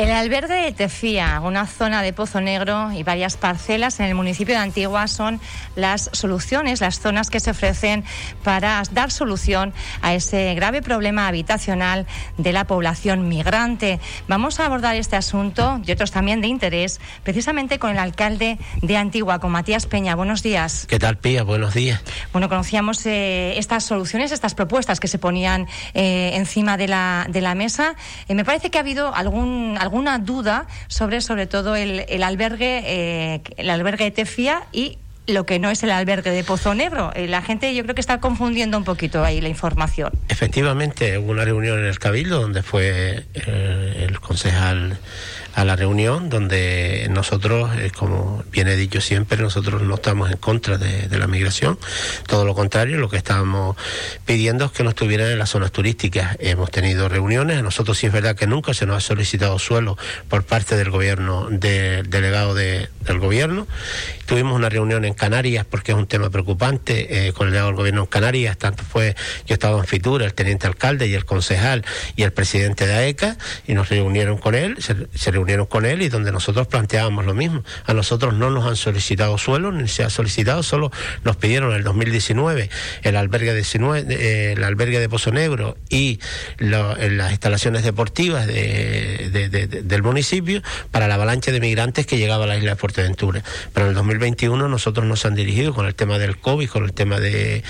El albergue de Tefía, una zona de Pozo Negro y varias parcelas en el municipio de Antigua son las soluciones, las zonas que se ofrecen para dar solución a ese grave problema habitacional de la población migrante. Vamos a abordar este asunto y otros también de interés precisamente con el alcalde de Antigua, con Matías Peña. Buenos días. ¿Qué tal, Pía? Buenos días. Bueno, conocíamos eh, estas soluciones, estas propuestas que se ponían eh, encima de la, de la mesa. Eh, me parece que ha habido algún alguna duda sobre, sobre todo, el, el albergue, eh, el albergue de Tefía y lo que no es el albergue de Pozo Negro. Eh, la gente yo creo que está confundiendo un poquito ahí la información. Efectivamente, hubo una reunión en el Cabildo donde fue eh, el concejal a la reunión donde nosotros, eh, como bien he dicho siempre, nosotros no estamos en contra de, la migración, todo lo contrario, lo que estábamos pidiendo es que no estuvieran en las zonas turísticas. Hemos tenido reuniones, a nosotros sí es verdad que nunca se nos ha solicitado suelo por parte del gobierno, del delegado de, del gobierno. Tuvimos una reunión en Canarias porque es un tema preocupante eh, con el delegado del gobierno en Canarias, tanto fue, yo estaba en Fitura, el teniente alcalde y el concejal y el presidente de AECA, y nos reunieron con él, reunieron con él y donde nosotros planteábamos lo mismo. A nosotros no nos han solicitado suelo, ni se ha solicitado, solo nos pidieron en el 2019 el albergue de, 19, eh, el albergue de Pozo Negro y lo, las instalaciones deportivas de, de, de, del municipio para la avalancha de migrantes que llegaba a la isla de Fuerteventura. Pero en el 2021 nosotros nos han dirigido con el tema del COVID, con el tema de,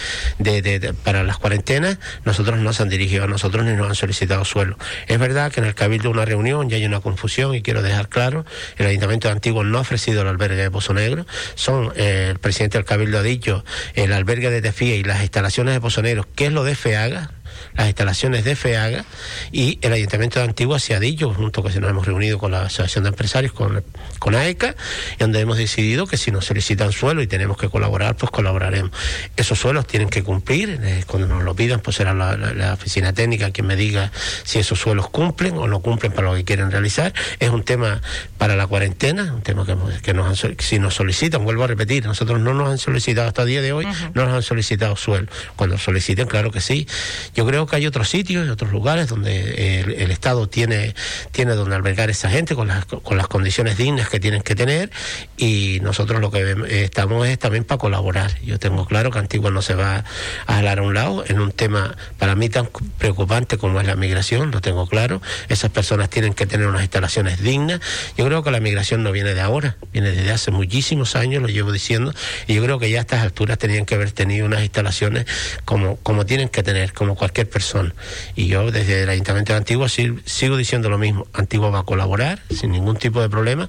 para las cuarentenas, nosotros no nos han dirigido a nosotros ni nos han solicitado suelo. Es verdad que en el Cabildo una reunión ya hay una confusión y quiero dejar claro, el Ayuntamiento de Antiguo no ha ofrecido el albergue de Pozo Negro, son, eh, el presidente del Cabildo ha dicho, el albergue de Tefía y las instalaciones de Pozo Negro, ¿qué es lo de FEAGA? Las instalaciones de FEAGA y el Ayuntamiento de Antigua se ha dicho, junto que nos hemos reunido con la Asociación de Empresarios, con, con AECA, y donde hemos decidido que si nos solicitan suelo y tenemos que colaborar, pues colaboraremos. Esos suelos tienen que cumplir, eh, cuando nos lo pidan, pues será la, la, la, oficina técnica quien me diga si esos suelos cumplen o no cumplen para lo que quieren realizar. Es un tema para la cuarentena, un tema que, que nos han, si nos solicitan, vuelvo a repetir, nosotros no nos han solicitado hasta el día de hoy, uh -huh. no nos han solicitado suelo. Cuando soliciten, claro que sí. Yo creo que hay otros sitios otros lugares donde el, el, Estado tiene, tiene donde albergar esa gente con las, con las condiciones dignas que tienen que tener y nosotros lo que eh, estamos es también para colaborar. Yo tengo claro que Antigua no se va a jalar a un lado en un tema para mí tan preocupante como es la migración, lo tengo claro. Esas personas tienen que tener unas instalaciones dignas. Yo creo que la migración no viene de ahora, viene desde hace muchísimos años, lo llevo diciendo, y yo creo que ya a estas alturas tenían que haber tenido unas instalaciones como, como tienen que tener, como cualquier persona. Y yo desde el Ayuntamiento de Antigua sigo diciendo lo mismo. Antigua va a colaborar sin ningún tipo de problema,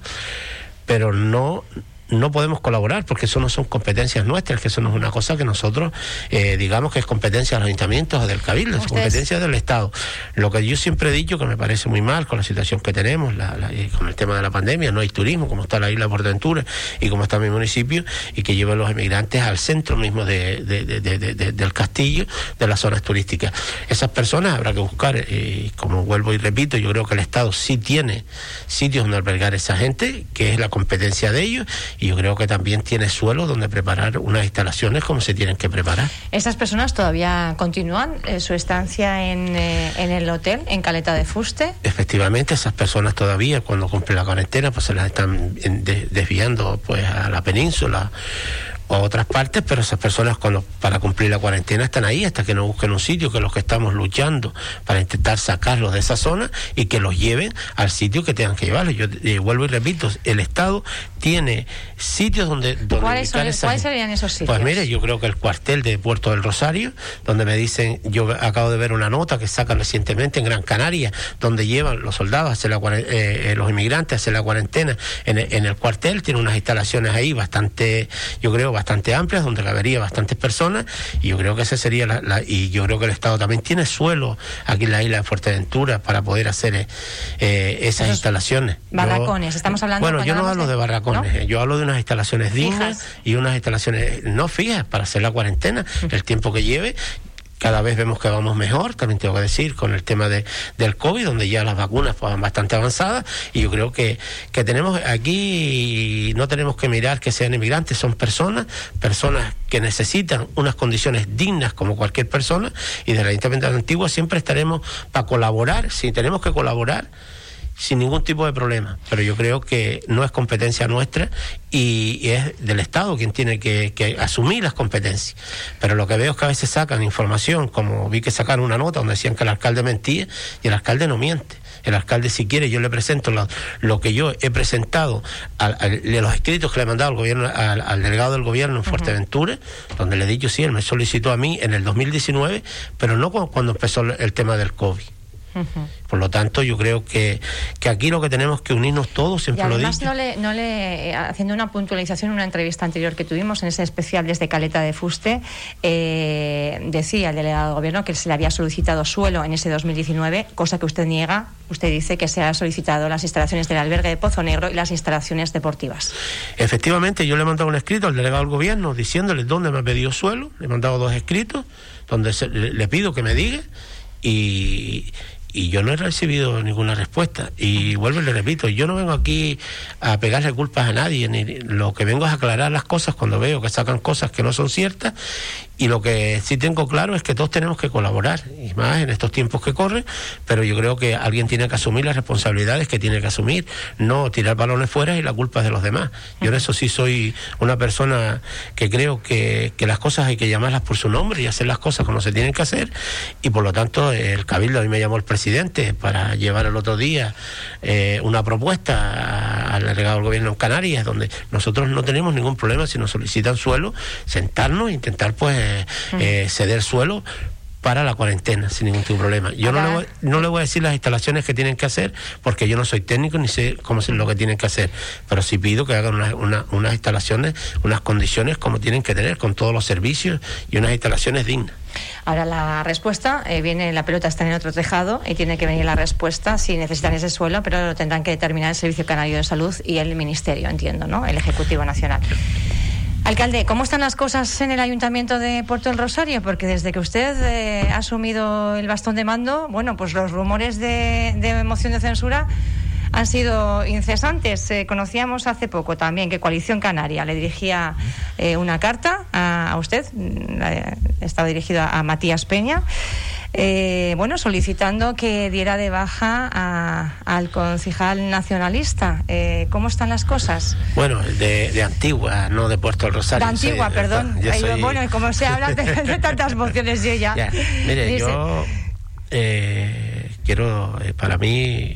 pero no no podemos colaborar porque eso no son competencias nuestras, que eso no es una cosa que nosotros eh, digamos que es competencia de los ayuntamientos o del cabildo, es competencia del Estado. Lo que yo siempre he dicho que me parece muy mal con la situación que tenemos, la, la, con el tema de la pandemia, no hay turismo, como está la isla Portaventura y como está mi municipio, y que llevan los emigrantes al centro mismo de, de, de, del castillo, de las zonas turísticas. Esas personas habrá que buscar, eh, como vuelvo y repito, yo creo que el Estado sí tiene sitios donde albergar a esa gente, que es la competencia de ellos, y yo creo que también tiene suelo donde preparar unas instalaciones como se tienen que preparar. ¿Estas personas todavía continúan eh, su estancia en, eh, en, el hotel, en Caleta de Fuste? Efectivamente, esas personas todavía, cuando cumplen la cuarentena, pues se las están desviando pues a la península o a otras partes, pero esas personas cuando para cumplir la cuarentena están ahí hasta que no busquen un sitio, que los que estamos luchando para intentar sacarlos de esa zona y que los lleven al sitio que tengan que llevarlos. Yo eh, vuelvo y repito, el Estado tiene sitios donde... donde ¿Cuáles, son, ¿Cuáles serían esos sitios? Pues mire, yo creo que el cuartel de Puerto del Rosario, donde me dicen, yo acabo de ver una nota que sacan recientemente en Gran Canaria, donde llevan los soldados, a hacer la, eh, los inmigrantes a hacer la cuarentena en el, en el cuartel, tiene unas instalaciones ahí bastante, yo creo, bastante amplias, donde cabería bastantes personas, y yo creo que esa sería la, la, y yo creo que el Estado también tiene suelo aquí en la isla de Fuerteventura para poder hacer eh, esas Esos instalaciones. Barracones, yo, estamos hablando Bueno, yo no hablo de barracones, ¿no? yo hablo de unas instalaciones dignas y unas instalaciones no fijas para hacer la cuarentena, uh -huh. el tiempo que lleve cada vez vemos que vamos mejor, también tengo que decir, con el tema de, del COVID, donde ya las vacunas van bastante avanzadas, y yo creo que, que tenemos aquí, no tenemos que mirar que sean inmigrantes, son personas, personas que necesitan unas condiciones dignas como cualquier persona, y de la Ayuntamiento de Antigua siempre estaremos para colaborar, si tenemos que colaborar, sin ningún tipo de problema. Pero yo creo que no es competencia nuestra y, es del Estado quien tiene que, que, asumir las competencias. Pero lo que veo es que a veces sacan información, como vi que sacaron una nota donde decían que el alcalde mentía y el alcalde no miente el alcalde si quiere, yo le presento lo, que yo he presentado, a, los escritos que le he mandado al gobierno, al, delegado del gobierno en Fuerteventura, donde le he dicho, sí, él me solicitó a mí en el 2019, pero no cuando empezó el tema del COVID. Por lo tanto, yo creo que, que aquí lo que tenemos que unirnos todos, siempre y además No le, no le, haciendo una puntualización en una entrevista anterior que tuvimos en ese especial desde Caleta de Fuste, eh, decía el delegado de gobierno que se le había solicitado suelo en ese 2019, cosa que usted niega. Usted dice que se ha solicitado las instalaciones del albergue de Pozo Negro y las instalaciones deportivas. Efectivamente, yo le he mandado un escrito al delegado del gobierno diciéndole dónde me ha pedido suelo. Le he mandado dos escritos donde le pido que me diga y, y yo no he recibido ninguna respuesta. Y vuelvo y le repito, yo no vengo aquí a pegarle culpas a nadie, ni lo que vengo es aclarar las cosas cuando veo que sacan cosas que no son ciertas y lo que sí tengo claro es que todos tenemos que colaborar, y más en estos tiempos que corren, pero yo creo que alguien tiene que asumir las responsabilidades que tiene que asumir, no tirar balones fuera y la culpa es de los demás. Yo en eso sí soy una persona que creo que, que las cosas hay que llamarlas por su nombre y hacer las cosas como se tienen que hacer, y por lo tanto el Cabildo a mí me llamó el presidente para llevar el otro día eh, una propuesta al delegado del gobierno en Canarias, donde nosotros no tenemos ningún problema si nos solicitan suelo, sentarnos e intentar pues eh, ceder suelo para la cuarentena sin ningún tipo de problema. Yo no le, voy, no le voy a decir las instalaciones que tienen que hacer porque yo no soy técnico ni sé cómo es lo que tienen que hacer, pero sí pido que hagan unas instalaciones, unas condiciones como tienen que tener con todos los servicios y unas instalaciones dignas. Ahora la respuesta eh, viene, la pelota está en otro tejado y tiene que venir la respuesta si necesitan ese suelo, pero lo tendrán que determinar el Servicio Canario de Salud y el Ministerio, entiendo, ¿no? El Ejecutivo Nacional. Alcalde, ¿cómo están las cosas en el Ayuntamiento de Puerto del Rosario? Porque desde que usted eh, ha asumido el bastón de mando, bueno, pues los rumores de, moción de censura han sido incesantes. Eh, conocíamos hace poco también que Coalición Canaria le dirigía eh, una carta a, usted, mm, estaba dirigido a Matías Peña eh, bueno, solicitando que diera de baja al concejal nacionalista. Eh, ¿Cómo están las cosas? Bueno, de, Antigua, no de Puerto del Rosario. De Antigua, perdón. Bueno, y como se habla de, tantas mociones yo ya. Mire, yo eh, quiero, eh, para mí,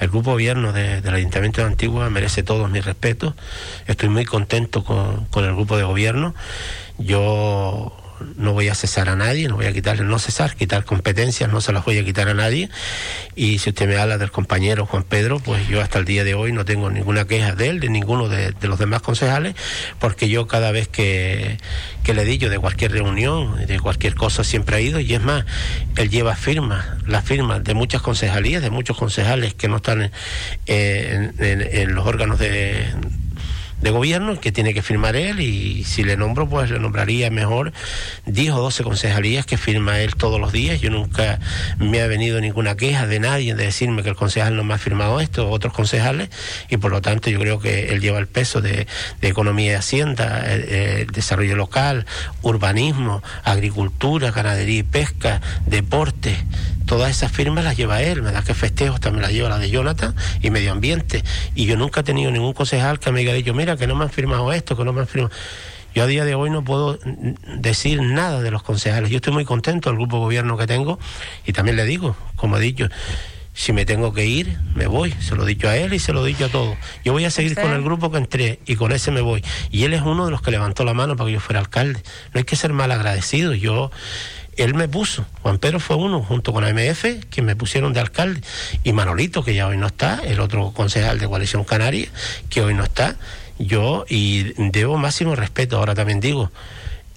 el, grupo gobierno del Ayuntamiento de Antigua merece todos mis respetos. Estoy muy contento con, con el grupo de gobierno. Yo no voy a cesar a nadie, no voy a quitarle, no cesar, quitar competencias, no se las voy a quitar a nadie. Y si usted me habla del compañero Juan Pedro, pues yo hasta el día de hoy no tengo ninguna queja de él, de ninguno de, los demás concejales, porque yo cada vez que, que le digo de cualquier reunión, de cualquier cosa, siempre ha ido, y es más, él lleva firmas, las firmas de muchas concejalías, de muchos concejales que no están en los órganos de de gobierno que tiene que firmar él y si le nombro pues le nombraría mejor 10 o 12 concejalías que firma él todos los días. Yo nunca me ha venido ninguna queja de nadie de decirme que el concejal no me ha firmado esto otros concejales y por lo tanto yo creo que él lleva el peso de, economía y hacienda, desarrollo local, urbanismo, agricultura, ganadería y pesca, deporte todas esas firmas las lleva él, me da que festejos también las lleva la de Jonathan y medio ambiente. Y yo nunca he tenido ningún concejal que me haya dicho, mira, que no me han firmado esto, que no me han firmado. Yo a día de hoy no puedo decir nada de los concejales. Yo estoy muy contento del grupo de gobierno que tengo y también le digo, como he dicho, si me tengo que ir, me voy. Se lo he dicho a él y se lo he dicho a todos. Yo voy a seguir con el grupo que entré y con ese me voy. Y él es uno de los que levantó la mano para que yo fuera alcalde. No hay que ser mal agradecido. Yo él me puso, Juan Pedro fue uno, junto con AMF, que me pusieron de alcalde, y Manolito, que ya hoy no está, el otro concejal de Coalición Canaria, que hoy no está, yo, y debo máximo respeto, ahora también digo,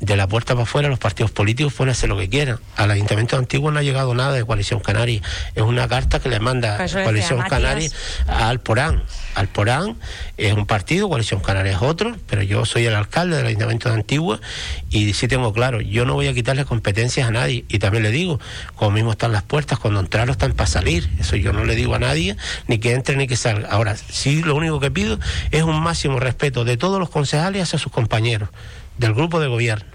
de la puerta para afuera los partidos políticos pueden hacer lo que quieran. Al Ayuntamiento Antiguo no ha llegado nada de Coalición Canaria. Es una carta que le manda Coalición Canaria al Porán. Al Porán es un partido, Coalición Canaria es otro, pero yo soy el alcalde del Ayuntamiento de Antigua y sí tengo claro, yo no voy a quitarle competencias a nadie. Y también le digo, como mismo están las puertas, cuando entraron están para salir. Eso yo no le digo a nadie, ni que entre ni que salga. Ahora, sí lo único que pido es un máximo respeto de todos los concejales hacia sus compañeros del grupo de gobierno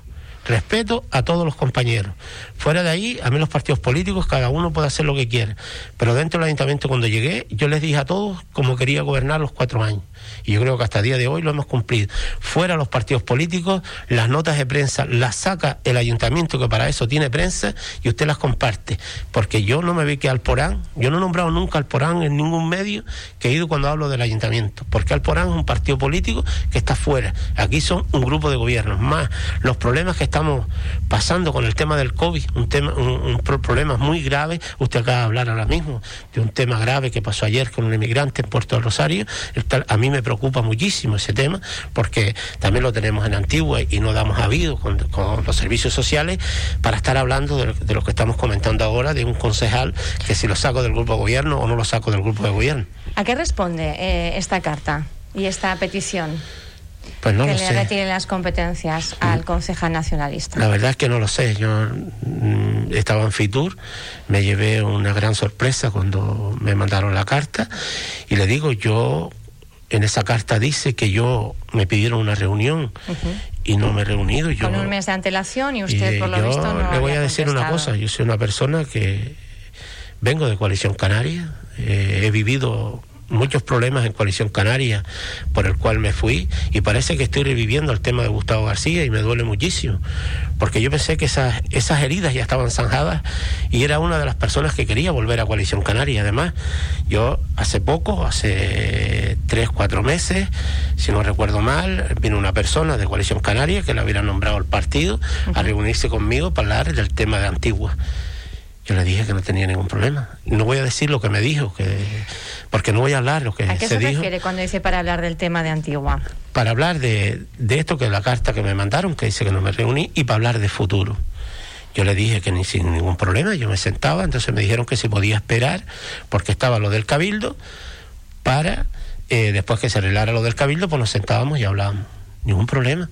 respeto a todos los compañeros. Fuera de ahí, a mí los partidos políticos, cada uno puede hacer lo que quiere. Pero dentro del ayuntamiento, cuando llegué, yo les dije a todos cómo quería gobernar los cuatro años. Y yo creo que hasta el día de hoy lo hemos cumplido. Fuera los partidos políticos, las notas de prensa las saca el ayuntamiento, que para eso tiene prensa, y usted las comparte. Porque yo no me vi que Alporán, yo no he nombrado nunca Alporán en ningún medio que he ido cuando hablo del ayuntamiento. Porque Alporán es un partido político que está fuera. Aquí son un grupo de gobiernos. Más los problemas que estamos pasando con el tema del COVID, un tema, un, problema muy grave. Usted acaba de hablar ahora mismo de un tema grave que pasó ayer con un inmigrante en Puerto del Rosario. A mí me preocupa muchísimo ese tema porque también lo tenemos en Antigua y no damos habido con, los servicios sociales para estar hablando de, lo que estamos comentando ahora de un concejal que si lo saco del grupo de gobierno o no lo saco del grupo de gobierno. ¿A qué responde eh, esta carta y esta petición? Pues no que le retire las competencias al concejal nacionalista. La verdad es que no lo sé. Yo mm, estaba en Fitur, me llevé una gran sorpresa cuando me mandaron la carta y le digo, yo en esa carta dice que yo me pidieron una reunión y no me he reunido. Yo, Con un mes de antelación y usted por lo visto no Le voy a decir una cosa, yo soy una persona que vengo de Coalición Canaria, eh, he vivido muchos problemas en Coalición Canaria por el cual me fui y parece que estoy reviviendo el tema de Gustavo García y me duele muchísimo porque yo pensé que esas, esas heridas ya estaban zanjadas y era una de las personas que quería volver a Coalición Canaria. Además yo hace poco hace tres cuatro meses si no recuerdo mal vino una persona de Coalición Canaria que le hubiera nombrado el partido a reunirse conmigo para hablar del tema de Antigua yo le dije que no tenía ningún problema. No voy a decir lo que me dijo, que porque no voy a hablar lo que ¿A qué se, refiere cuando dice para hablar del tema de Antigua? Para hablar de, de esto que es la carta que me mandaron, que dice que no me reuní, y para hablar de futuro. Yo le dije que ni sin ningún problema, yo me sentaba, entonces me dijeron que se podía esperar, porque estaba lo del cabildo, para eh, después que se arreglara lo del cabildo, pues nos sentábamos y hablábamos. Ningún problema.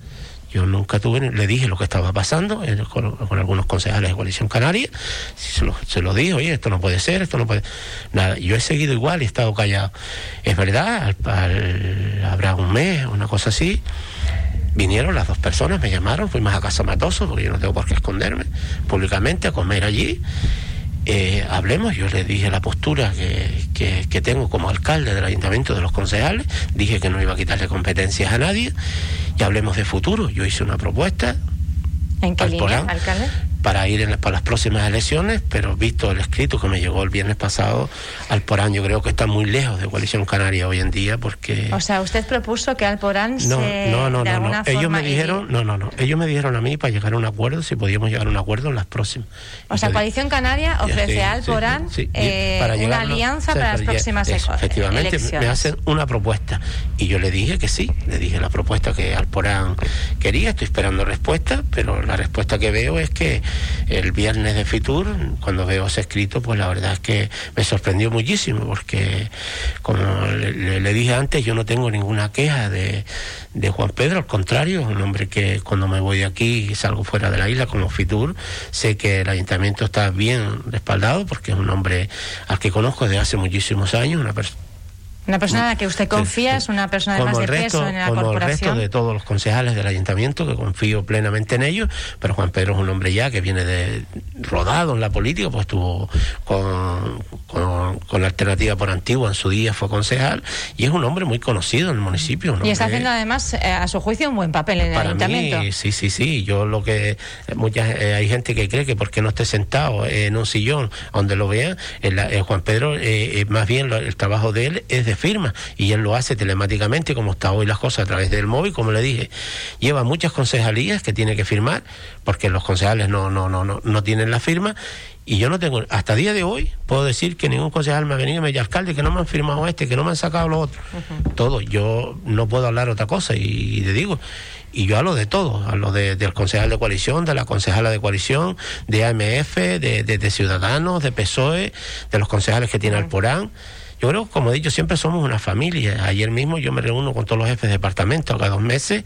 Yo nunca tuve, le dije lo que estaba pasando con, algunos concejales de Coalición Canaria, se lo, se lo dije, oye, esto no puede ser, esto no puede... Nada, yo he seguido igual y he estado callado. Es verdad, habrá un mes, una cosa así, vinieron las dos personas, me llamaron, fuimos a Casa Matoso, porque yo no tengo por qué esconderme, públicamente a comer allí eh, hablemos, yo le dije la postura que, que, tengo como alcalde del ayuntamiento de los concejales, dije que no iba a quitarle competencias a nadie y hablemos de futuro. Yo hice una propuesta. ¿En qué línea, alcalde? Para ir en para las próximas elecciones, pero visto el escrito que me llegó el viernes pasado, Alporán yo creo que está muy lejos de Coalición Canaria hoy en día porque... O sea, usted propuso que Alporán no, se... No, no, no, no. Ellos me dijeron, no, no, no. Ellos me dijeron a mí para llegar a un acuerdo, si podíamos llegar a un acuerdo en las próximas. O sea, Coalición Canaria ofrece a Alporán eh, una alianza para las próximas elecciones. Efectivamente, me hacen una propuesta. Y yo le dije que sí, le dije la propuesta que Alporán quería, estoy esperando respuesta, pero la respuesta que veo es que el viernes de Fitur, cuando veo ese escrito, pues la verdad es que me sorprendió muchísimo, porque como le, dije antes, yo no tengo ninguna queja de, de, Juan Pedro, al contrario, es un hombre que cuando me voy aquí y salgo fuera de la isla como Fitur, sé que el ayuntamiento está bien respaldado, porque es un hombre al que conozco desde hace muchísimos años, una persona una persona en la que usted confía, es una persona de más de peso en la como corporación. el resto de todos los concejales del ayuntamiento, que confío plenamente en ellos, pero Juan Pedro es un hombre ya que viene de rodado en la política, pues estuvo con, con, la alternativa por Antigua en su día, fue concejal, y es un hombre muy conocido en el municipio. Y está haciendo además, eh, a su juicio, un buen papel en el ayuntamiento. sí, sí, sí. Yo lo que. muchas eh, Hay gente que cree que porque no esté sentado en un sillón donde lo vean, el, Juan Pedro, eh, más bien el trabajo de él es de firma y él lo hace telemáticamente como está hoy las cosas a través del móvil, como le dije. Lleva muchas concejalías que tiene que firmar porque los concejales no, no, no, no, no tienen la firma y yo no tengo, hasta día de hoy, puedo decir que ningún concejal me ha venido y me dice, alcalde, que no me han firmado este, que no me han sacado lo otro. Todo, yo no puedo hablar otra cosa y, le digo, y yo hablo de todo, hablo del concejal de coalición, de la concejala de coalición, de AMF, de, de, Ciudadanos, de PSOE, de los concejales que tiene Alporán. Yo creo, como he dicho, siempre somos una familia. Ayer mismo yo me reúno con todos los jefes de departamento cada dos meses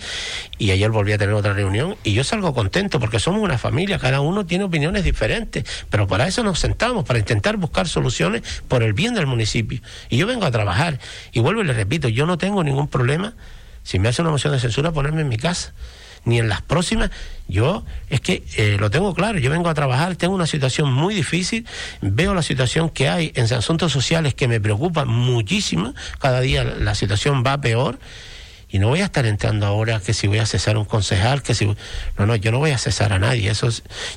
y ayer volví a tener otra reunión y yo salgo contento porque somos una familia, cada uno tiene opiniones diferentes, pero para eso nos sentamos, para intentar buscar soluciones por el bien del municipio. Y yo vengo a trabajar y vuelvo y le repito, yo no tengo ningún problema, si me hace una moción de censura, ponerme en mi casa. Ni en las próximas. Yo es que eh, lo tengo claro, yo vengo a trabajar, tengo una situación muy difícil, veo la situación que hay en asuntos sociales que me preocupa muchísimo, cada día la situación va peor y no voy a estar entrando ahora que si voy a cesar un concejal, que si... No, no, yo no voy a cesar a nadie. Eso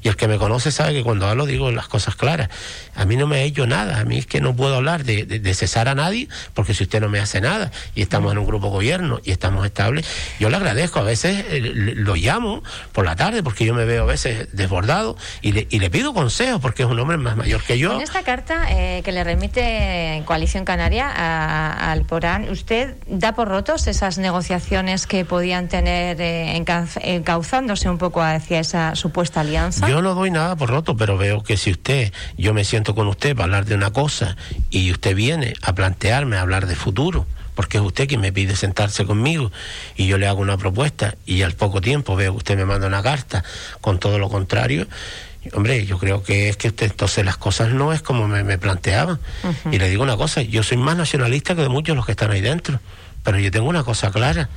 Y el que me conoce sabe que cuando hablo digo las cosas claras. A mí no me ha hecho nada. A mí es que no puedo hablar de, de, cesar a nadie porque si usted no me hace nada y estamos en un grupo gobierno y estamos estables, yo le agradezco. A veces eh, lo llamo por la tarde porque yo me veo a veces desbordado y le, y le pido consejos porque es un hombre más mayor que yo. En esta carta eh, que le remite Coalición Canaria al Porán, ¿usted da por rotos esas negociaciones? Negociaciones que podían tener eh, encauzándose un poco hacia esa supuesta alianza? Yo no doy nada por roto, pero veo que si usted, yo me siento con usted para hablar de una cosa y usted viene a plantearme, a hablar de futuro, porque es usted quien me pide sentarse conmigo y yo le hago una propuesta y al poco tiempo veo que usted me manda una carta con todo lo contrario. Hombre, yo creo que es que usted entonces las cosas no es como me, me planteaban. Y le digo una cosa, yo soy más nacionalista que de muchos los que están ahí dentro. Pero yo tengo una cosa clara.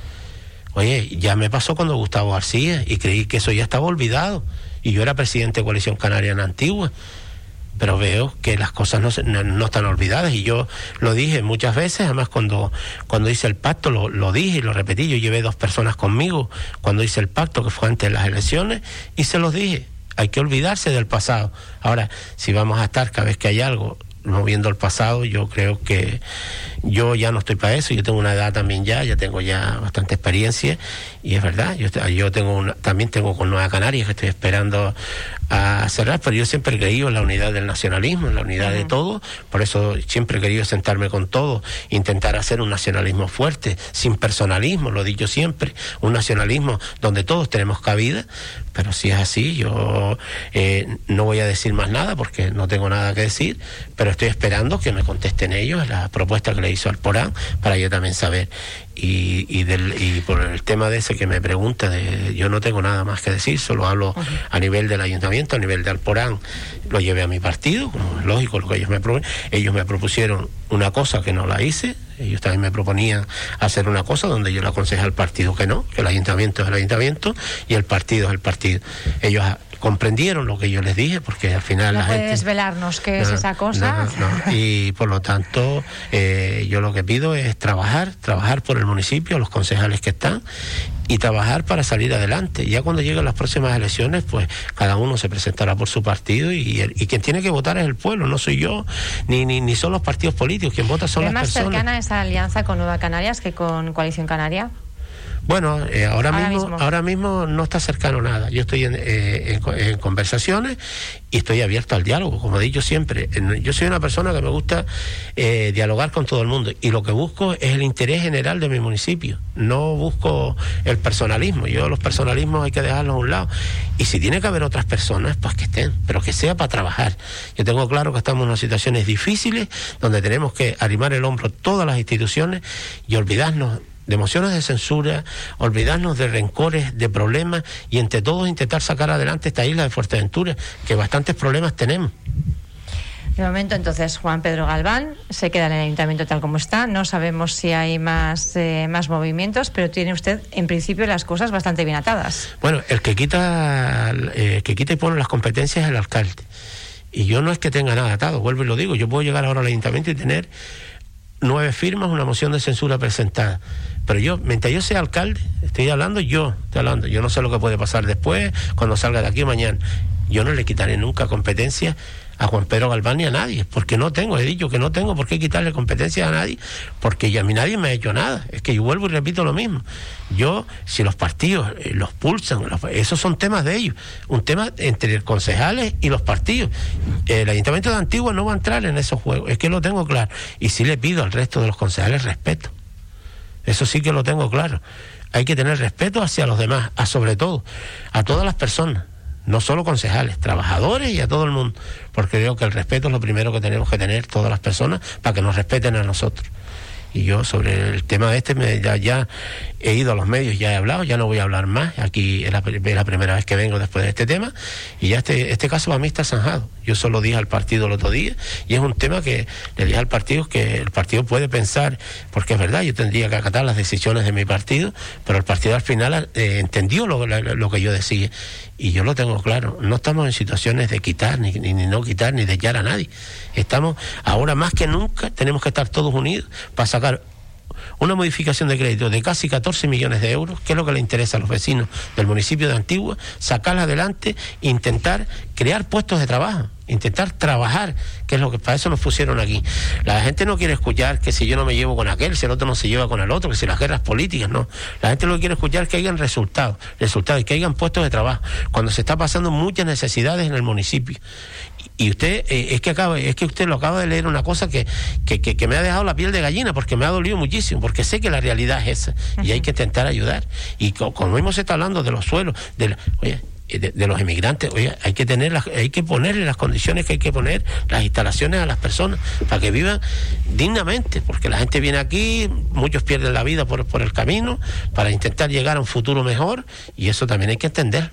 Oye, ya me pasó cuando Gustavo García y creí que eso ya estaba olvidado. Y yo era presidente de Coalición Canaria en Antigua. Pero veo que las cosas no, no, están olvidadas y yo lo dije muchas veces, además cuando, cuando hice el pacto lo, lo dije y lo repetí, yo llevé dos personas conmigo cuando hice el pacto que fue antes de las elecciones y se los dije, hay que olvidarse del pasado. Ahora, si vamos a estar cada vez que hay algo moviendo el pasado, yo creo que yo ya no estoy para eso, yo tengo una edad también ya, ya tengo ya bastante experiencia. Y es verdad, yo, yo tengo también tengo con Nueva Canarias que estoy esperando a cerrar, pero yo siempre he creído en la unidad del nacionalismo, en la unidad de todo, por eso siempre he querido sentarme con todo, intentar hacer un nacionalismo fuerte, sin personalismo, lo he dicho siempre, un nacionalismo donde todos tenemos cabida, pero si es así, yo eh, no voy a decir más nada porque no tengo nada que decir, pero estoy esperando que me contesten ellos la propuesta que le hizo al Porán para yo también saber. Y, y, del, y por el tema de ese que me pregunta, de, yo no tengo nada más que decir, solo hablo a nivel del ayuntamiento, a nivel de Alporán, lo llevé a mi partido, como es lógico lo que ellos me ellos me propusieron una cosa que no la hice, ellos también me proponían hacer una cosa donde yo le aconsejé al partido que no, que el ayuntamiento es el ayuntamiento y el partido es el partido. Ellos comprendieron lo que yo les dije, porque al final no la puede desvelarnos qué es esa cosa. y por lo tanto, eh, yo lo que pido es trabajar, trabajar por el municipio, los concejales que están, y trabajar para salir adelante. Ya cuando lleguen las próximas elecciones, pues cada uno se presentará por su partido y, y quien tiene que votar es el pueblo, no soy yo, ni, ni, ni son los partidos políticos, quien vota son las personas. ¿Es más cercana esa alianza con Nueva Canarias que con Coalición Canaria? Bueno, eh, ahora, mismo, ahora mismo no está cercano nada. Yo estoy en, eh, en, conversaciones y estoy abierto al diálogo, como he dicho siempre. Yo soy una persona que me gusta eh, dialogar con todo el mundo y lo que busco es el interés general de mi municipio. No busco el personalismo. Yo los personalismos hay que dejarlos a un lado. Y si tiene que haber otras personas, pues que estén, pero que sea para trabajar. Yo tengo claro que estamos en unas situaciones difíciles donde tenemos que arrimar el hombro todas las instituciones y olvidarnos de emociones de censura, olvidarnos de rencores, de problemas y entre todos intentar sacar adelante esta isla de Fuerteventura, que bastantes problemas tenemos. De momento, entonces, Juan Pedro Galván se queda en el ayuntamiento tal como está. No sabemos si hay más, eh, más movimientos, pero tiene usted, en principio, las cosas bastante bien atadas. Bueno, el que quita, eh, que quita y pone las competencias es el alcalde. Y yo no es que tenga nada atado, vuelvo y lo digo. Yo puedo llegar ahora al ayuntamiento y tener nueve firmas, una moción de censura presentada. Pero yo, mientras yo sea alcalde, estoy hablando yo, estoy hablando, yo no sé lo que puede pasar después, cuando salga de aquí mañana. Yo no le quitaré nunca competencia a Juan Pedro Galván ni a nadie, porque no tengo, he dicho que no tengo por qué quitarle competencia a nadie, porque ya a mí nadie me ha hecho nada. Es que yo vuelvo y repito lo mismo. Yo, si los partidos eh, los pulsan, esos son temas de ellos, un tema entre concejales y los partidos. El Ayuntamiento de Antigua no va a entrar en esos juegos, es que lo tengo claro. Y sí le pido al resto de los concejales respeto. Eso sí que lo tengo claro. Hay que tener respeto hacia los demás, a sobre todo a todas las personas, no solo concejales, trabajadores y a todo el mundo, porque creo que el respeto es lo primero que tenemos que tener todas las personas para que nos respeten a nosotros. Y yo sobre el tema este me, ya, he ido a los medios, ya he hablado, ya no voy a hablar más. Aquí es la, primera vez que vengo después de este tema. Y ya este, este caso para mí está zanjado. Yo solo dije al partido el otro día, y es un tema que le dije al partido que el partido puede pensar, porque es verdad, yo tendría que acatar las decisiones de mi partido, pero el partido al final eh, entendió lo, que yo decía. Y yo lo tengo claro, no estamos en situaciones de quitar, ni, ni, no quitar, ni de echar a nadie. Estamos, ahora más que nunca, tenemos que estar todos unidos para sacar una modificación de crédito de casi 14 millones de euros, que es lo que le interesa a los vecinos del municipio de Antigua, sacarla adelante e intentar crear puestos de trabajo intentar trabajar, que es lo que para eso nos pusieron aquí. La gente no quiere escuchar que si yo no me llevo con aquel, si el otro no se lleva con el otro, que si las guerras políticas, no. La gente lo que quiere escuchar es que hayan resultados, resultados, que hayan puestos de trabajo, cuando se está pasando muchas necesidades en el municipio. Y usted, eh, es que acaba, es que usted lo acaba de leer una cosa que, que, que, me ha dejado la piel de gallina, porque me ha dolido muchísimo, porque sé que la realidad es esa, y hay que intentar ayudar. Y como hemos estado hablando de los suelos, de oye, de, los inmigrantes, oye, hay que tener hay que ponerle las condiciones que hay que poner, las instalaciones a las personas para que vivan dignamente, porque la gente viene aquí, muchos pierden la vida por, por el camino para intentar llegar a un futuro mejor y eso también hay que entender.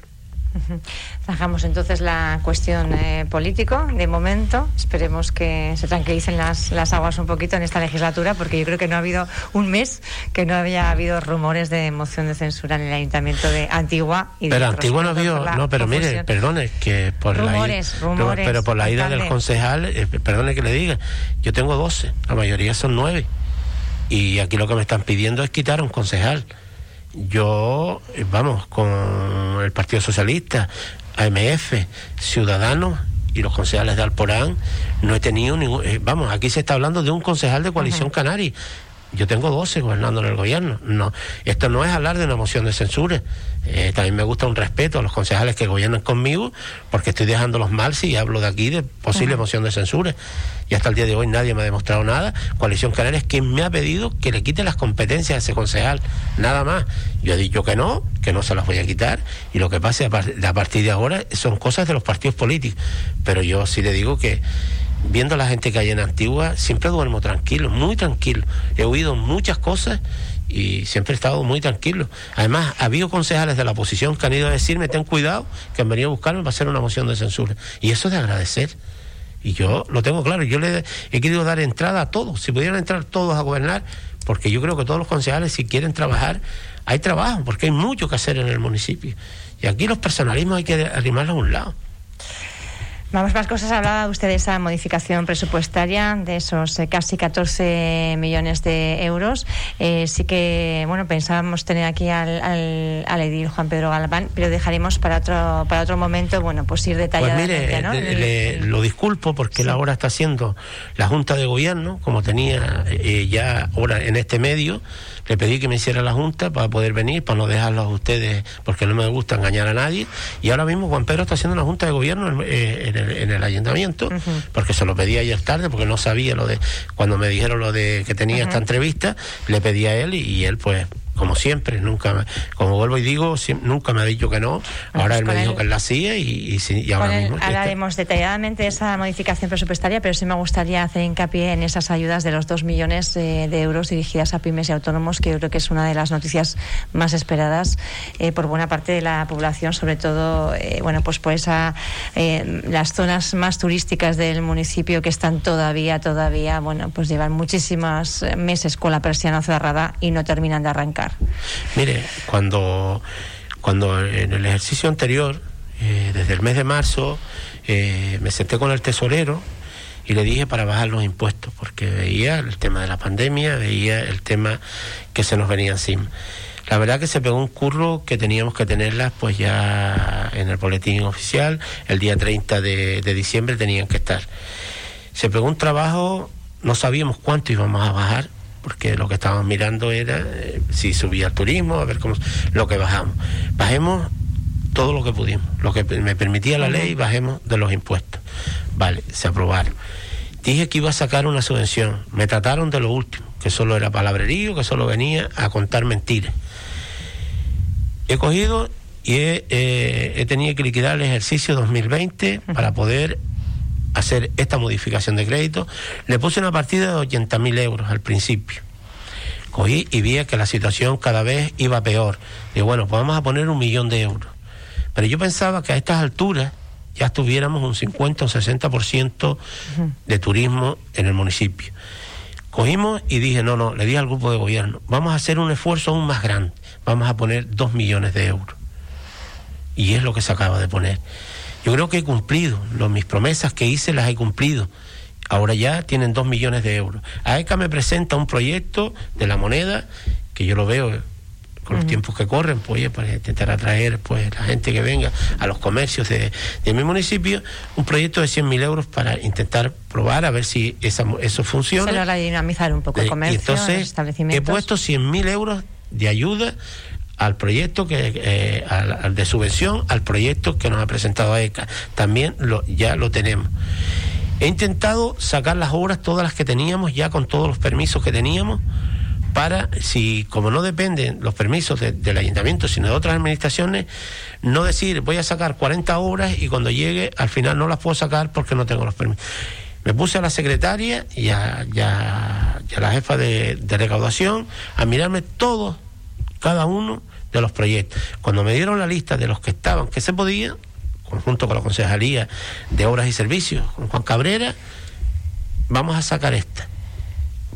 Dejamos entonces la cuestión eh, político de momento. Esperemos que se tranquilicen las, las aguas un poquito en esta legislatura, porque yo creo que no ha habido un mes que no había habido rumores de moción de censura en el Ayuntamiento de Antigua. Y pero Antigua no ha habido, no, pero mire, perdone, que por rumores, la rumores, pero, por la ida del concejal, eh, perdone que le diga, yo tengo 12, la mayoría son 9. Y aquí lo que me están pidiendo es quitar un concejal yo, eh, vamos, con el Partido Socialista, AMF, Ciudadanos y los concejales de Alporán, no he tenido ningún... Eh, vamos, aquí se está hablando de un concejal de coalición canaria. Yo tengo 12 gobernando en el gobierno. No, esto no es hablar de una moción de censura. Eh, también me gusta un respeto a los concejales que gobiernan conmigo, porque estoy dejándolos mal si hablo de aquí de posible moción de censura. Y hasta el día de hoy nadie me ha demostrado nada. Coalición Canaria es quien me ha pedido que le quite las competencias a ese concejal. Nada más. Yo he dicho que no, que no se las voy a quitar. Y lo que pase a partir de ahora son cosas de los partidos políticos. Pero yo sí le digo que viendo a la gente que hay en Antigua, siempre duermo tranquilo, muy tranquilo. He oído muchas cosas y siempre he estado muy tranquilo. Además, ha habido concejales de la oposición que han ido a decirme, ten cuidado, que han venido a buscarme para hacer una moción de censura. Y eso es de agradecer. Y yo lo tengo claro, yo le he querido dar entrada a todos. Si pudieran entrar todos a gobernar, porque yo creo que todos los concejales, si quieren trabajar, hay trabajo, porque hay mucho que hacer en el municipio. Y aquí los personalismos hay que arrimarlos a un lado. Vamos más cosas. Hablaba usted de esa modificación presupuestaria, de esos eh, casi 14 millones de euros. Eh, sí que, bueno, pensábamos tener aquí al, al, edil Juan Pedro Galván, pero dejaremos para otro para otro momento, bueno, pues ir detalladamente. Pues mire, le, lo disculpo porque la hora está haciendo la Junta de Gobierno, como tenía eh, ya ahora en este medio le pedí que me hiciera la Junta para poder venir, para no dejarlos a ustedes, porque no me gusta engañar a nadie. Y ahora mismo Juan Pedro está haciendo una Junta de Gobierno en, el, ayuntamiento, porque se lo pedí ayer tarde, porque no sabía lo de, cuando me dijeron lo de que tenía esta entrevista, le pedí a él y él pues como siempre, nunca, como vuelvo y digo, nunca me ha dicho que no. Ahora él me dijo que él la hacía y, y, ahora mismo. Hablaremos detalladamente de esa modificación presupuestaria, pero sí me gustaría hacer hincapié en esas ayudas de los dos millones eh, de euros dirigidas a pymes y autónomos, que yo creo que es una de las noticias más esperadas eh, por buena parte de la población, sobre todo, eh, bueno, pues por esa, las zonas más turísticas del municipio que están todavía, todavía, bueno, pues llevan muchísimos meses con la persiana cerrada y no terminan de arrancar. Mire, cuando, cuando en el ejercicio anterior, eh, desde el mes de marzo, eh, me senté con el tesorero y le dije para bajar los impuestos, porque veía el tema de la pandemia, veía el tema que se nos venía encima. La verdad que se pegó un curro que teníamos que tenerlas pues ya en el boletín oficial, el día 30 de, de diciembre tenían que estar. Se pegó un trabajo, no sabíamos cuánto íbamos a bajar, porque lo que estábamos mirando era eh, si subía el turismo, a ver cómo lo que bajamos. Bajemos todo lo que pudimos, lo que me permitía la ley, bajemos de los impuestos. Vale, se aprobaron. Dije que iba a sacar una subvención, me trataron de lo último, que solo era palabrerío, que solo venía a contar mentiras. He cogido y he, eh, he tenido que liquidar el ejercicio 2020 para poder hacer esta modificación de crédito, le puse una partida de 80.000 euros al principio. Cogí y vi que la situación cada vez iba peor. Digo, bueno, pues vamos a poner un millón de euros. Pero yo pensaba que a estas alturas ya tuviéramos un 50 o 60% de turismo en el municipio. Cogimos y dije, no, no, le dije al grupo de gobierno, vamos a hacer un esfuerzo aún más grande, vamos a poner dos millones de euros. Y es lo que se acaba de poner. Yo creo que he cumplido, mis promesas que hice las he cumplido. Ahora ya tienen dos millones de euros. AECA me presenta un proyecto de la moneda que yo lo veo con los tiempos que corren, pues para intentar atraer pues la gente que venga a los comercios de, mi municipio, un proyecto de 100.000 euros para intentar probar a ver si eso funciona. Se lo dinamizar un poco el comercio, y entonces he puesto 100.000 euros de ayuda al proyecto que eh, al, de subvención al proyecto que nos ha presentado ECA también ya lo tenemos he intentado sacar las obras todas las que teníamos ya con todos los permisos que teníamos para, si como no dependen los permisos del ayuntamiento, sino de otras administraciones, no decir voy a sacar 40 obras y cuando llegue al final no las puedo sacar porque no tengo los permisos. Me puse a la secretaria y a, la jefa de, recaudación a mirarme todos, cada uno de los proyectos. Cuando me dieron la lista de los que estaban, que se podían, conjunto con la Concejalía de Obras y Servicios, con Juan Cabrera, vamos a sacar esta.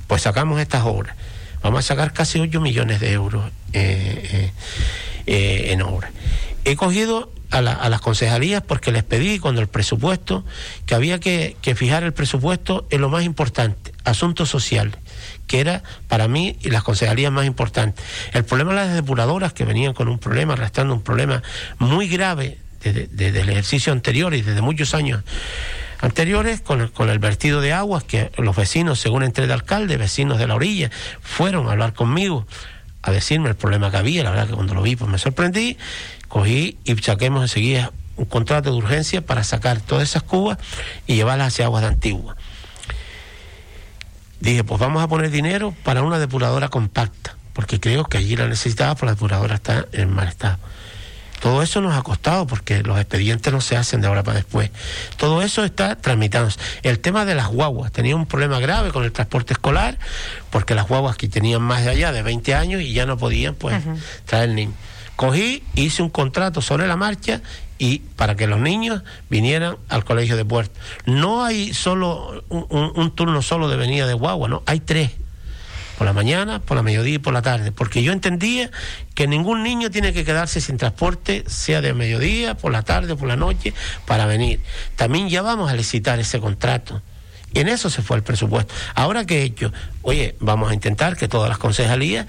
Pues sacamos estas obras vamos a sacar casi 8 millones de euros eh, eh, eh, en obra. He cogido a, las concejalías porque les pedí cuando el presupuesto que había que, fijar el presupuesto en lo más importante, asuntos sociales que era para mí las concejalías más importantes. El problema de las depuradoras que venían con un problema, arrastrando un problema muy grave desde el ejercicio anterior y desde muchos años anteriores con el, con el vertido de aguas que los vecinos, según entré de alcalde, vecinos de la orilla, fueron a hablar conmigo a decirme el problema que había. La verdad que cuando lo vi pues me sorprendí, cogí y saquemos enseguida un contrato de urgencia para sacar todas esas cubas y llevarlas hacia aguas de Antigua. Dije, pues vamos a poner dinero para una depuradora compacta, porque creo que allí la necesitaba, porque la depuradora está en mal estado. Todo eso nos ha costado porque los expedientes no se hacen de ahora para después. Todo eso está tramitándose. El tema de las guaguas, tenía un problema grave con el transporte escolar porque las guaguas que tenían más de allá de 20 años y ya no podían pues traer niños. Cogí, hice un contrato sobre la marcha y para que los niños vinieran al colegio de Puerto. No hay solo un, turno solo de venida de guagua, no, hay tres por la mañana, por la mediodía y por la tarde, porque yo entendía que ningún niño tiene que quedarse sin transporte, sea de mediodía, por la tarde, por la noche, para venir. También ya vamos a licitar ese contrato. Y en eso se fue el presupuesto. Ahora que he hecho, oye, vamos a intentar que todas las concejalías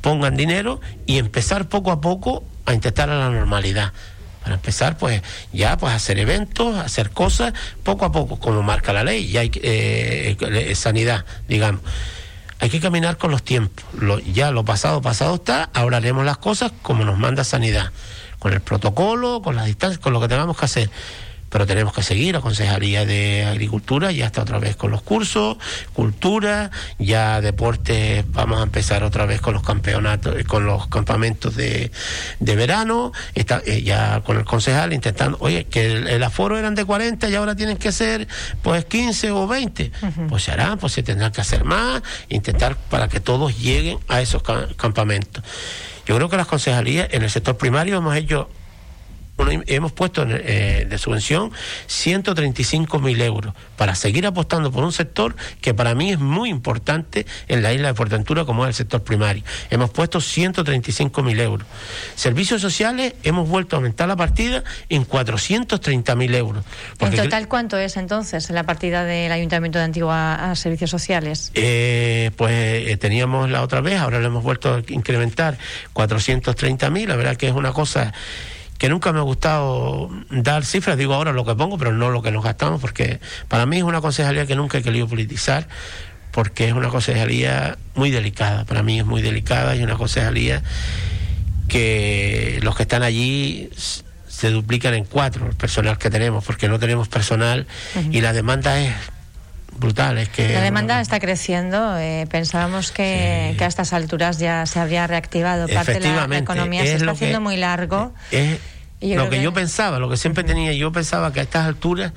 pongan dinero y empezar poco a poco a intentar a la normalidad para empezar pues ya pues hacer eventos hacer cosas poco a poco como marca la ley ya hay eh, eh, sanidad digamos. Hay que caminar con los tiempos. Ya lo pasado, pasado está, ahora haremos las cosas como nos manda sanidad, con el protocolo, con las distancias, con lo que tengamos que hacer pero tenemos que seguir. La Concejalía de Agricultura ya está otra vez con los cursos, cultura, ya deporte, vamos a empezar otra vez con los campeonatos, eh, con los campamentos de, de verano, está, eh, ya con el concejal intentando, oye, que el, aforo eran de 40 y ahora tienen que ser pues 15 o 20, pues se hará, pues se tendrán que hacer más, intentar para que todos lleguen a esos campamentos. Yo creo que las concejalías en el sector primario hemos hecho hemos puesto eh, de subvención 135 mil euros para seguir apostando por un sector que para mí es muy importante en la isla de Fuerteventura como es el sector primario. Hemos puesto 135 mil euros. Servicios sociales hemos vuelto a aumentar la partida en 430 mil euros. ¿En total cuánto es entonces la partida del Ayuntamiento de Antigua a servicios sociales? Eh, pues eh, teníamos la otra vez, ahora lo hemos vuelto a incrementar 430 mil, la verdad que es una cosa que nunca me ha gustado dar cifras, digo ahora lo que pongo, pero no lo que nos gastamos, porque para mí es una concejalía que nunca he querido politizar, porque es una concejalía muy delicada, para mí es muy delicada y una concejalía que los que están allí se duplican en cuatro el personal que tenemos, porque no tenemos personal y la demanda es brutal. Es que la demanda está creciendo. Eh, pensábamos que, a estas alturas ya se habría reactivado. Parte de la, economía se está haciendo muy largo. Es lo que, yo pensaba, lo que siempre tenía. Yo pensaba que a estas alturas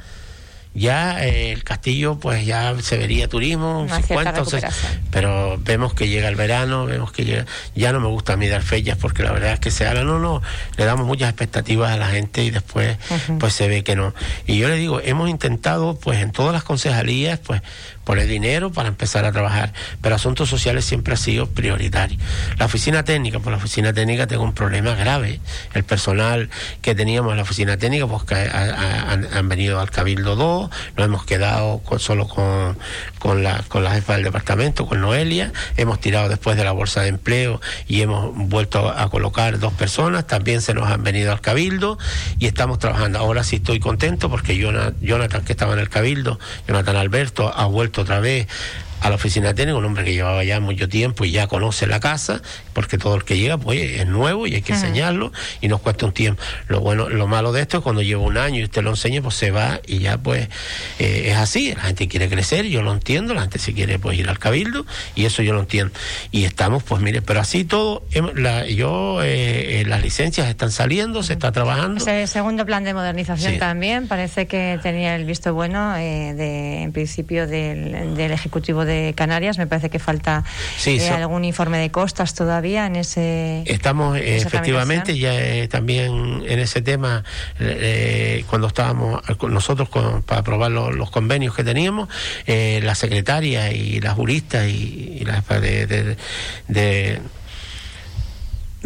ya eh, el castillo pues ya se vería turismo, un 50, pero vemos que llega el verano, vemos que llega, ya no me gusta a mí dar fechas porque la verdad es que se habla, no, no, le damos muchas expectativas a la gente y después pues se ve que no. Y yo le digo, hemos intentado pues en todas las concejalías pues poner dinero para empezar a trabajar, pero asuntos sociales siempre ha sido prioritario. La oficina técnica, pues la oficina técnica tengo un problema grave. El personal que teníamos en la oficina técnica, pues han, venido al Cabildo 2, nos hemos quedado solo con, con, la, con la jefa del departamento, con Noelia, hemos tirado después de la bolsa de empleo y hemos vuelto a colocar dos personas, también se nos han venido al Cabildo y estamos trabajando. Ahora sí estoy contento porque Jonathan, que estaba en el Cabildo, Jonathan Alberto, ha vuelto otra vez a la oficina técnica, un hombre que llevaba ya mucho tiempo y ya conoce la casa, porque todo el que llega pues es nuevo y hay que enseñarlo y nos cuesta un tiempo. Lo bueno, lo malo de esto es cuando lleva un año y usted lo enseña, pues se va y ya pues eh, es así, la gente quiere crecer, yo lo entiendo, la gente si quiere pues ir al cabildo y eso yo lo entiendo. Y estamos pues mire, pero así todo, la, yo, eh, eh, las licencias están saliendo, se está trabajando. Ese segundo plan de modernización también parece que tenía el visto bueno de, en principio del, del Ejecutivo de Canarias. Me parece que falta eh, algún informe de costas todavía en ese. Estamos efectivamente ya eh, también en ese tema eh, cuando estábamos nosotros para aprobar los, convenios que teníamos, la secretaria y la jurista y, la de, de, de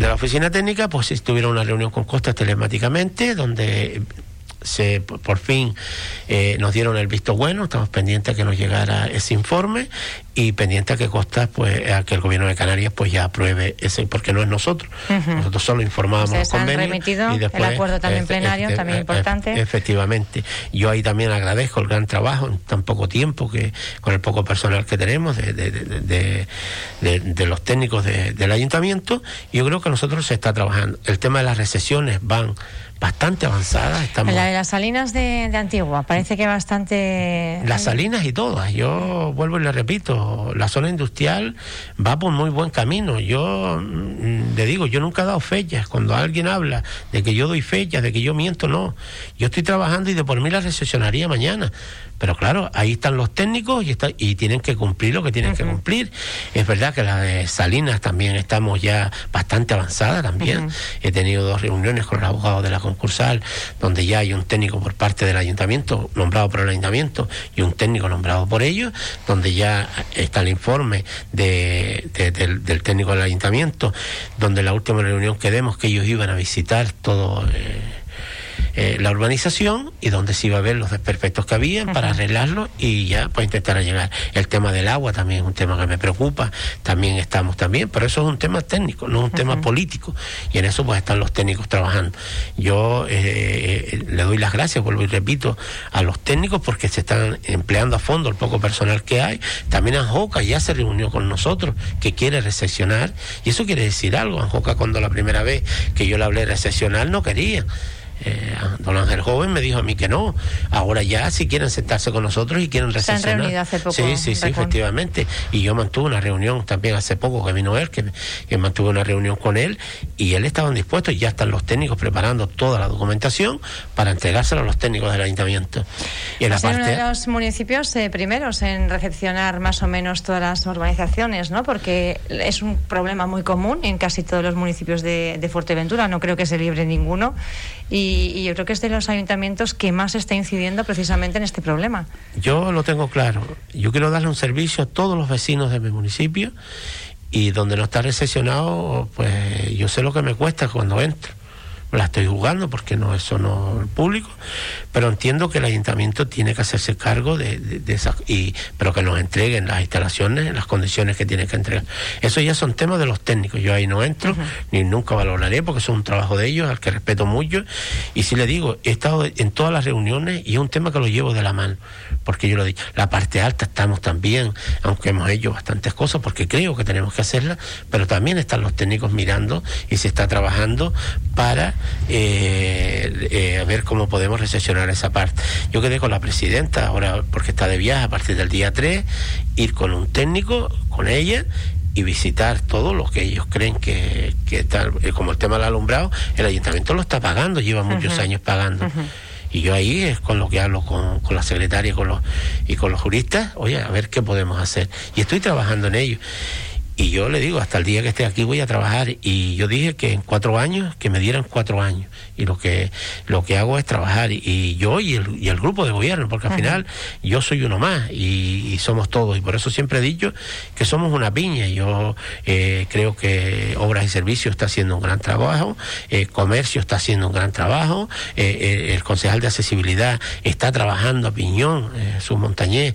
de la oficina técnica, pues tuvieron una reunión con Costas telemáticamente, donde se por fin eh, nos dieron el visto bueno, estamos pendientes a que nos llegara ese informe y pendientes a que Costa pues a que el gobierno de Canarias pues ya apruebe ese porque no es nosotros. Nosotros solo informábamos los convenios y después, el acuerdo también plenario también importante. efectivamente. Yo ahí también agradezco el gran trabajo en tan poco tiempo que con el poco personal que tenemos de, de, de los técnicos del ayuntamiento yo creo que nosotros se está trabajando. El tema de las recesiones van bastante avanzada. Estamos... La de las salinas de, Antigua, parece que bastante... Las salinas y todas, yo vuelvo y le repito, la zona industrial va por muy buen camino. Yo mm, le digo, yo nunca he dado fechas. Cuando alguien habla de que yo doy fechas, de que yo miento, no. Yo estoy trabajando y de por mí la recesionaría mañana. Pero claro, ahí están los técnicos y, está, y tienen que cumplir lo que tienen que cumplir. Es verdad que la de Salinas también estamos ya bastante avanzada también. He tenido dos reuniones con los abogados de la concursal, donde ya hay un técnico por parte del ayuntamiento, nombrado por el ayuntamiento, y un técnico nombrado por ellos, donde ya está el informe de, del, técnico del ayuntamiento, donde la última reunión que demos que ellos iban a visitar todo... Eh, eh, la urbanización y donde se iba a ver los desperfectos que habían para arreglarlo y ya pues intentar llegar. El tema del agua también es un tema que me preocupa, también estamos también, pero eso es un tema técnico, no es un tema político y en eso pues están los técnicos trabajando. Yo eh, eh, le doy las gracias, vuelvo y repito, a los técnicos porque se están empleando a fondo el poco personal que hay. También Anjoca ya se reunió con nosotros que quiere recesionar y eso quiere decir algo. Anjoca cuando la primera vez que yo le hablé de recesionar no quería. Eh, don Ángel Joven me dijo a mí que no. Ahora ya, si quieren sentarse con nosotros y quieren recesionar. Se han reunido hace poco. Sí, sí, sí, efectivamente. Y yo mantuve una reunión también hace poco que vino él, que, que mantuve una reunión con él y él estaban dispuestos y ya están los técnicos preparando toda la documentación para entregárselo a los técnicos del ayuntamiento. Y en la parte... uno de los municipios eh, primeros en recepcionar más o menos todas las urbanizaciones, ¿no? Porque es un problema muy común en casi todos los municipios de, de Fuerteventura. No creo que se libre ninguno. Y y, yo creo que es de los ayuntamientos que más está incidiendo precisamente en este problema. Yo lo tengo claro. Yo quiero darle un servicio a todos los vecinos de mi municipio y donde no está recesionado, pues yo sé lo que me cuesta cuando entro la estoy jugando porque no eso no es público, pero entiendo que el ayuntamiento tiene que hacerse cargo de, de, esas, y, pero que nos entreguen las instalaciones en las condiciones que tiene que entregar. Eso ya son temas de los técnicos, yo ahí no entro, ni nunca valoraré porque es un trabajo de ellos, al que respeto mucho, y si le digo, he estado en todas las reuniones y es un tema que lo llevo de la mano, porque yo lo digo, la parte alta estamos también, aunque hemos hecho bastantes cosas, porque creo que tenemos que hacerlas, pero también están los técnicos mirando y se está trabajando para eh, eh, a ver cómo podemos recesionar esa parte. Yo quedé con la presidenta ahora porque está de viaje a partir del día 3, ir con un técnico, con ella y visitar todo lo que ellos creen que, que está, eh, como el tema del alumbrado, el ayuntamiento lo está pagando, lleva muchos años pagando. Y yo ahí es con lo que hablo con, con la secretaria con los, y con los juristas, oye, a ver qué podemos hacer. Y estoy trabajando en ello. Y yo le digo, hasta el día que esté aquí voy a trabajar. Y yo dije que en cuatro años, que me dieran cuatro años. Y lo que, lo que hago es trabajar. Y, yo y el, y el, grupo de gobierno, porque al final yo soy uno más y, somos todos. Y por eso siempre he dicho que somos una piña. Yo eh, creo que Obras y Servicios está haciendo un gran trabajo, eh, Comercio está haciendo un gran trabajo, eh, el concejal de accesibilidad está trabajando a piñón, su montañés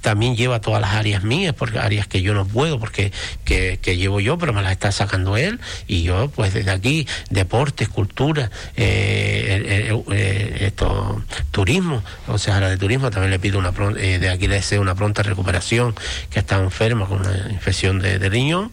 también lleva todas las áreas mías, porque áreas que yo no puedo, porque que, llevo yo, pero me las está sacando él, y yo pues desde aquí, deportes, cultura, eh, eh, esto, turismo, o sea, de turismo también le pido una eh, de aquí le deseo una pronta recuperación, que está enferma con una infección de, de riñón,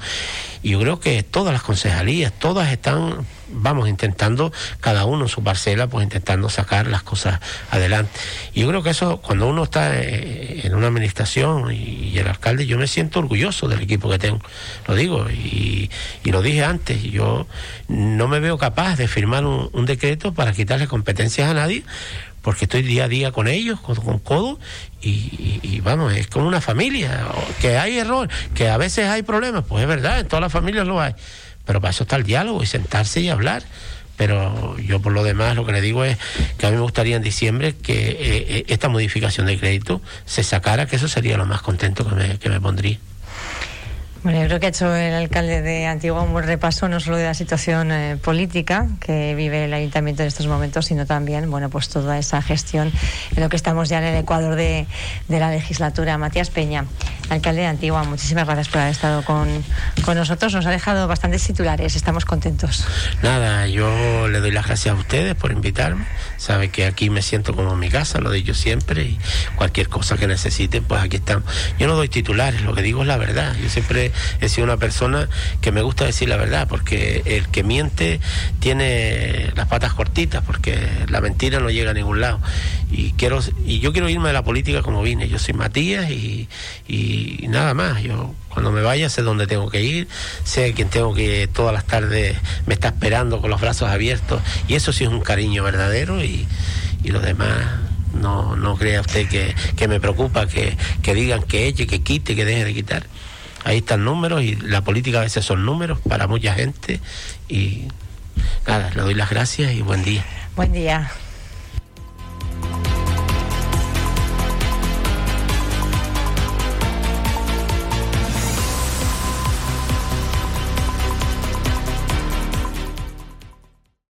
y yo creo que todas las concejalías, todas están vamos intentando, cada uno en su parcela, pues intentando sacar las cosas adelante. Y yo creo que eso, cuando uno está eh, en una administración y, el alcalde, yo me siento orgulloso del equipo que tengo, lo digo, y, lo dije antes, yo no me veo capaz de firmar un, decreto para quitarle competencias a nadie, porque estoy día a día con ellos, con, codo, y, y, vamos, es como una familia, que hay error, que a veces hay problemas, pues es verdad, en todas las familias lo hay pero para eso está el diálogo y sentarse y hablar. Pero yo por lo demás lo que le digo es que a mí me gustaría en diciembre que eh, eh, esta modificación de crédito se sacara, que eso sería lo más contento que me, que me pondría. Bueno, yo creo que ha hecho el alcalde de Antigua un buen repaso no solo de la situación eh, política que vive el ayuntamiento en estos momentos, sino también, bueno, pues toda esa gestión en lo que estamos ya en el Ecuador de, de la legislatura. Matías Peña, alcalde de Antigua, muchísimas gracias por haber estado con, con nosotros. Nos ha dejado bastantes titulares, estamos contentos. Nada, yo le doy las gracias a ustedes por invitarme. Sabe que aquí me siento como en mi casa, lo dicho siempre, y cualquier cosa que necesiten, pues aquí estamos. Yo no doy titulares, lo que digo es la verdad. Yo siempre he sido una persona que me gusta decir la verdad, porque el que miente tiene las patas cortitas, porque la mentira no llega a ningún lado. Y quiero y yo quiero irme de la política como vine. Yo soy Matías y, y nada más. Yo cuando me vaya sé dónde tengo que ir, sé quién tengo que todas las tardes me está esperando con los brazos abiertos. Y eso sí es un cariño verdadero y, y lo demás no, no crea usted que, que me preocupa que, que digan que eche, que quite, que deje de quitar ahí están números y la política a veces son números para mucha gente y nada, le doy las gracias y buen día. Buen día.